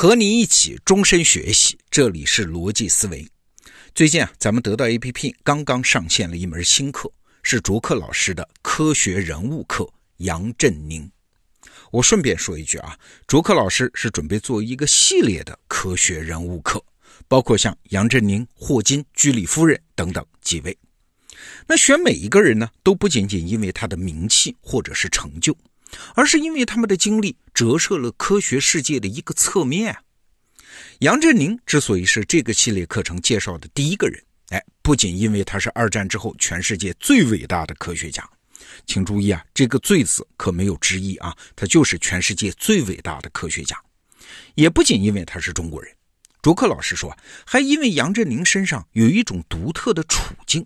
和您一起终身学习，这里是逻辑思维。最近啊，咱们得到 APP 刚刚上线了一门新课，是卓克老师的科学人物课——杨振宁。我顺便说一句啊，卓克老师是准备做一个系列的科学人物课，包括像杨振宁、霍金、居里夫人等等几位。那选每一个人呢，都不仅仅因为他的名气或者是成就。而是因为他们的经历折射了科学世界的一个侧面。杨振宁之所以是这个系列课程介绍的第一个人，哎，不仅因为他是二战之后全世界最伟大的科学家，请注意啊，这个“最”字可没有之一啊，他就是全世界最伟大的科学家。也不仅因为他是中国人，卓克老师说，还因为杨振宁身上有一种独特的处境。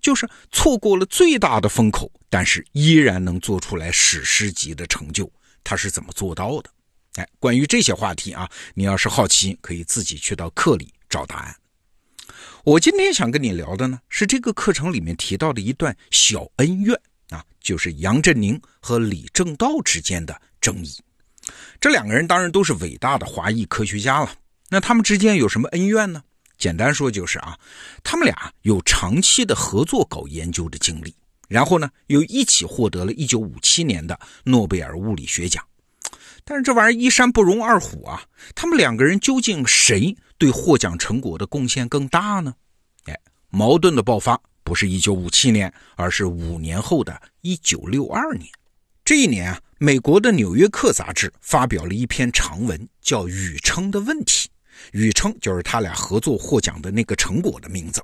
就是错过了最大的风口，但是依然能做出来史诗级的成就，他是怎么做到的？哎，关于这些话题啊，你要是好奇，可以自己去到课里找答案。我今天想跟你聊的呢，是这个课程里面提到的一段小恩怨啊，就是杨振宁和李政道之间的争议。这两个人当然都是伟大的华裔科学家了，那他们之间有什么恩怨呢？简单说就是啊，他们俩有长期的合作搞研究的经历，然后呢又一起获得了一九五七年的诺贝尔物理学奖。但是这玩意儿一山不容二虎啊，他们两个人究竟谁对获奖成果的贡献更大呢？哎，矛盾的爆发不是一九五七年，而是五年后的一九六二年。这一年啊，美国的《纽约客》杂志发表了一篇长文，叫《宇称的问题》。宇称就是他俩合作获奖的那个成果的名字。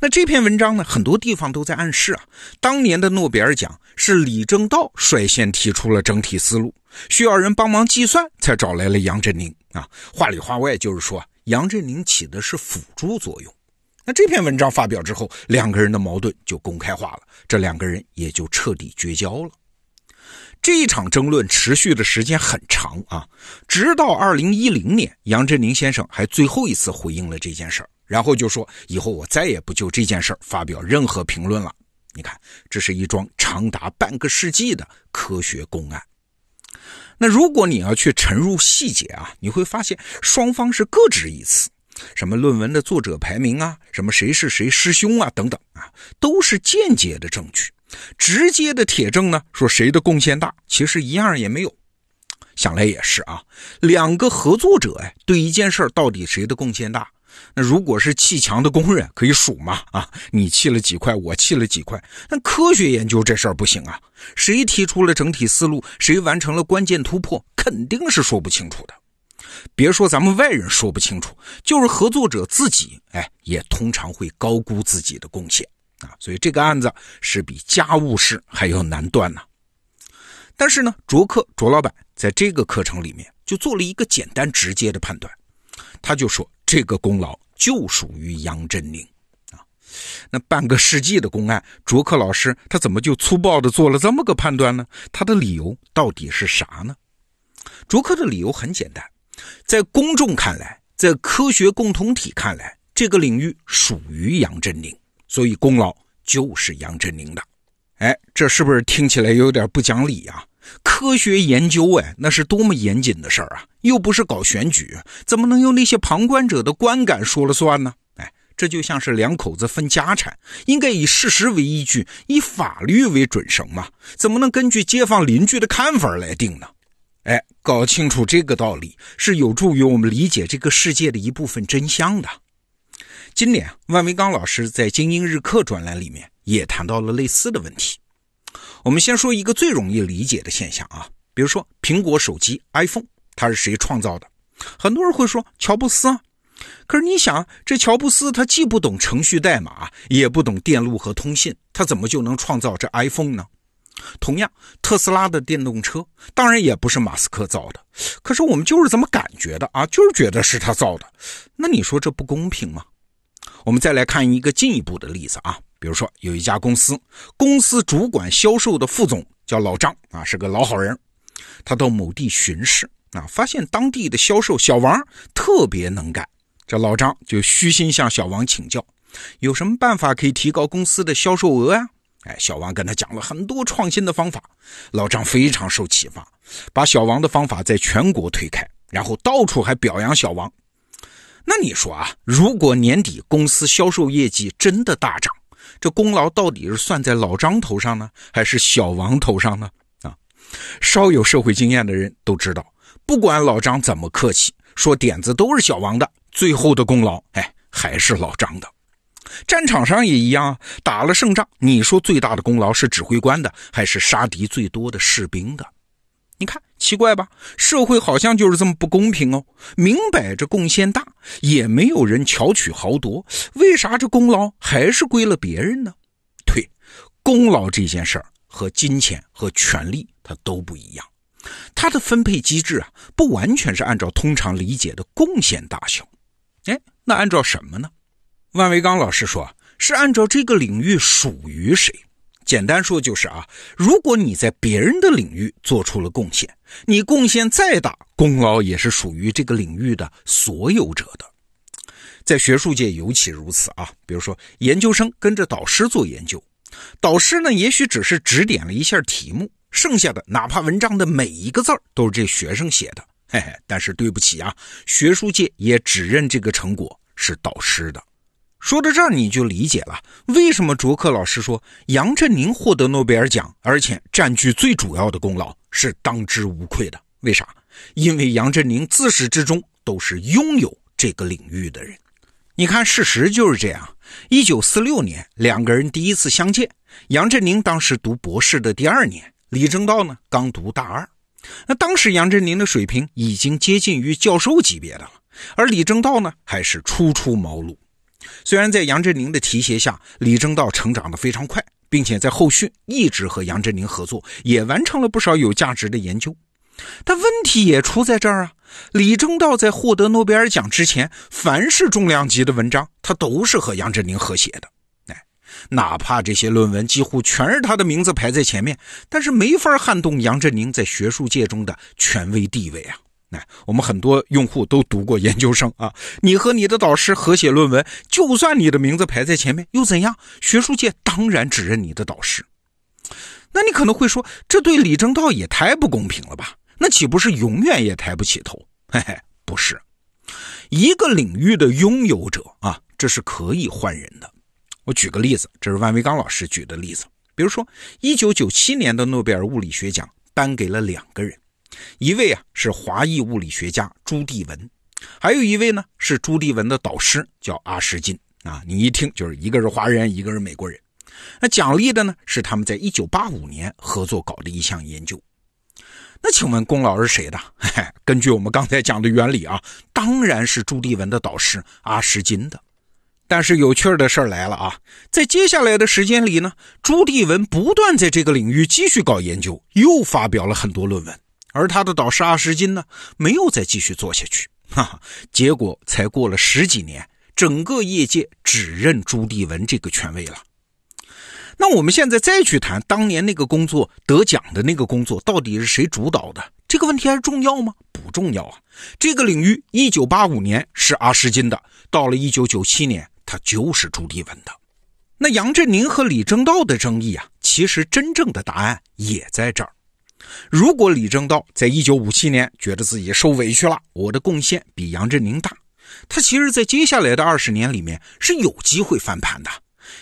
那这篇文章呢，很多地方都在暗示啊，当年的诺贝尔奖是李政道率先提出了整体思路，需要人帮忙计算，才找来了杨振宁啊。话里话外就是说，杨振宁起的是辅助作用。那这篇文章发表之后，两个人的矛盾就公开化了，这两个人也就彻底绝交了。这一场争论持续的时间很长啊，直到二零一零年，杨振宁先生还最后一次回应了这件事儿，然后就说以后我再也不就这件事儿发表任何评论了。你看，这是一桩长达半个世纪的科学公案。那如果你要去沉入细节啊，你会发现双方是各执一词，什么论文的作者排名啊，什么谁是谁师兄啊等等啊，都是间接的证据。直接的铁证呢？说谁的贡献大，其实一样也没有。想来也是啊，两个合作者哎，对一件事到底谁的贡献大？那如果是砌墙的工人，可以数嘛？啊，你砌了几块，我砌了几块。但科学研究这事儿不行啊，谁提出了整体思路，谁完成了关键突破，肯定是说不清楚的。别说咱们外人说不清楚，就是合作者自己，哎，也通常会高估自己的贡献。啊，所以这个案子是比家务事还要难断呢。但是呢，卓克卓老板在这个课程里面就做了一个简单直接的判断，他就说这个功劳就属于杨振宁啊。那半个世纪的公案，卓克老师他怎么就粗暴的做了这么个判断呢？他的理由到底是啥呢？卓克的理由很简单，在公众看来，在科学共同体看来，这个领域属于杨振宁。所以功劳就是杨振宁的，哎，这是不是听起来有点不讲理啊？科学研究，哎，那是多么严谨的事儿啊！又不是搞选举，怎么能由那些旁观者的观感说了算呢？哎，这就像是两口子分家产，应该以事实为依据，以法律为准绳嘛，怎么能根据街坊邻居的看法来定呢？哎，搞清楚这个道理，是有助于我们理解这个世界的一部分真相的。今年，万维刚老师在《精英日课》专栏里面也谈到了类似的问题。我们先说一个最容易理解的现象啊，比如说苹果手机 iPhone，它是谁创造的？很多人会说乔布斯啊。可是你想，这乔布斯他既不懂程序代码，也不懂电路和通信，他怎么就能创造这 iPhone 呢？同样，特斯拉的电动车当然也不是马斯克造的。可是我们就是这么感觉的啊，就是觉得是他造的。那你说这不公平吗？我们再来看一个进一步的例子啊，比如说有一家公司，公司主管销售的副总叫老张啊，是个老好人。他到某地巡视啊，发现当地的销售小王特别能干。这老张就虚心向小王请教，有什么办法可以提高公司的销售额呀？哎，小王跟他讲了很多创新的方法，老张非常受启发，把小王的方法在全国推开然后到处还表扬小王。那你说啊，如果年底公司销售业绩真的大涨，这功劳到底是算在老张头上呢，还是小王头上呢？啊，稍有社会经验的人都知道，不管老张怎么客气，说点子都是小王的，最后的功劳，哎，还是老张的。战场上也一样，打了胜仗，你说最大的功劳是指挥官的，还是杀敌最多的士兵的？你看奇怪吧？社会好像就是这么不公平哦！明摆着贡献大，也没有人巧取豪夺，为啥这功劳还是归了别人呢？对，功劳这件事儿和金钱和权力它都不一样，它的分配机制啊，不完全是按照通常理解的贡献大小。哎，那按照什么呢？万维刚老师说，是按照这个领域属于谁。简单说就是啊，如果你在别人的领域做出了贡献，你贡献再大，功劳也是属于这个领域的所有者的。在学术界尤其如此啊。比如说，研究生跟着导师做研究，导师呢也许只是指点了一下题目，剩下的哪怕文章的每一个字儿都是这学生写的，嘿嘿。但是对不起啊，学术界也只认这个成果是导师的。说到这儿，你就理解了为什么卓克老师说杨振宁获得诺贝尔奖，而且占据最主要的功劳是当之无愧的。为啥？因为杨振宁自始至终都是拥有这个领域的人。你看，事实就是这样。一九四六年，两个人第一次相见，杨振宁当时读博士的第二年，李政道呢刚读大二。那当时杨振宁的水平已经接近于教授级别的了，而李政道呢还是初出茅庐。虽然在杨振宁的提携下，李政道成长得非常快，并且在后续一直和杨振宁合作，也完成了不少有价值的研究，但问题也出在这儿啊！李政道在获得诺贝尔奖之前，凡是重量级的文章，他都是和杨振宁合写的。哎，哪怕这些论文几乎全是他的名字排在前面，但是没法撼动杨振宁在学术界中的权威地位啊！那我们很多用户都读过研究生啊，你和你的导师合写论文，就算你的名字排在前面，又怎样？学术界当然只认你的导师。那你可能会说，这对李政道也太不公平了吧？那岂不是永远也抬不起头？嘿嘿，不是，一个领域的拥有者啊，这是可以换人的。我举个例子，这是万维刚老师举的例子，比如说，一九九七年的诺贝尔物理学奖颁给了两个人。一位啊是华裔物理学家朱棣文，还有一位呢是朱棣文的导师叫阿什金啊。你一听就是一个是华人，一个是美国人。那奖励的呢是他们在一九八五年合作搞的一项研究。那请问功劳是谁的？根据我们刚才讲的原理啊，当然是朱棣文的导师阿什金的。但是有趣的事儿来了啊，在接下来的时间里呢，朱棣文不断在这个领域继续搞研究，又发表了很多论文。而他的导师阿什金呢，没有再继续做下去，哈哈，结果才过了十几年，整个业界只认朱棣文这个权威了。那我们现在再去谈当年那个工作得奖的那个工作，到底是谁主导的？这个问题还重要吗？不重要啊。这个领域，一九八五年是阿什金的，到了一九九七年，他就是朱棣文的。那杨振宁和李政道的争议啊，其实真正的答案也在这儿。如果李政道在一九五七年觉得自己受委屈了，我的贡献比杨振宁大，他其实，在接下来的二十年里面是有机会翻盘的，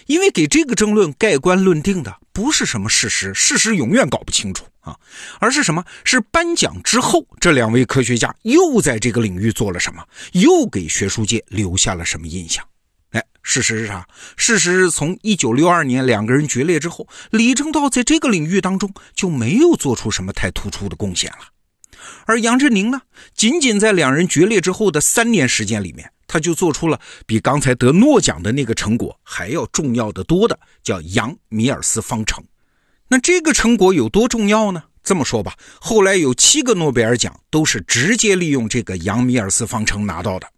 因为给这个争论盖棺论定的不是什么事实，事实永远搞不清楚啊，而是什么？是颁奖之后，这两位科学家又在这个领域做了什么，又给学术界留下了什么印象？哎事实是啥？事实是从一九六二年两个人决裂之后，李政道在这个领域当中就没有做出什么太突出的贡献了。而杨振宁呢，仅仅在两人决裂之后的三年时间里面，他就做出了比刚才得诺奖的那个成果还要重要的多的，叫杨米尔斯方程。那这个成果有多重要呢？这么说吧，后来有七个诺贝尔奖都是直接利用这个杨米尔斯方程拿到的。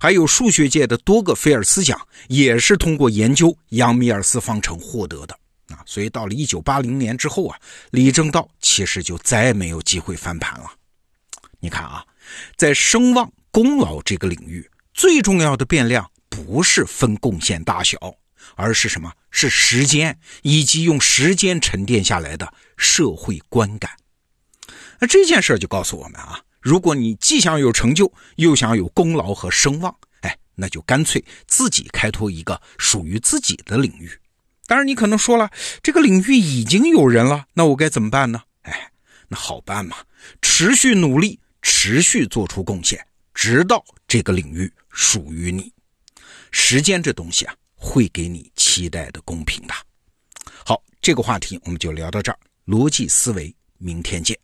还有数学界的多个菲尔斯奖，也是通过研究杨米尔斯方程获得的啊。所以到了一九八零年之后啊，李政道其实就再也没有机会翻盘了。你看啊，在声望功劳这个领域，最重要的变量不是分贡献大小，而是什么？是时间以及用时间沉淀下来的社会观感。那这件事就告诉我们啊。如果你既想有成就，又想有功劳和声望，哎，那就干脆自己开拓一个属于自己的领域。当然，你可能说了，这个领域已经有人了，那我该怎么办呢？哎，那好办嘛，持续努力，持续做出贡献，直到这个领域属于你。时间这东西啊，会给你期待的公平的。好，这个话题我们就聊到这儿。逻辑思维，明天见。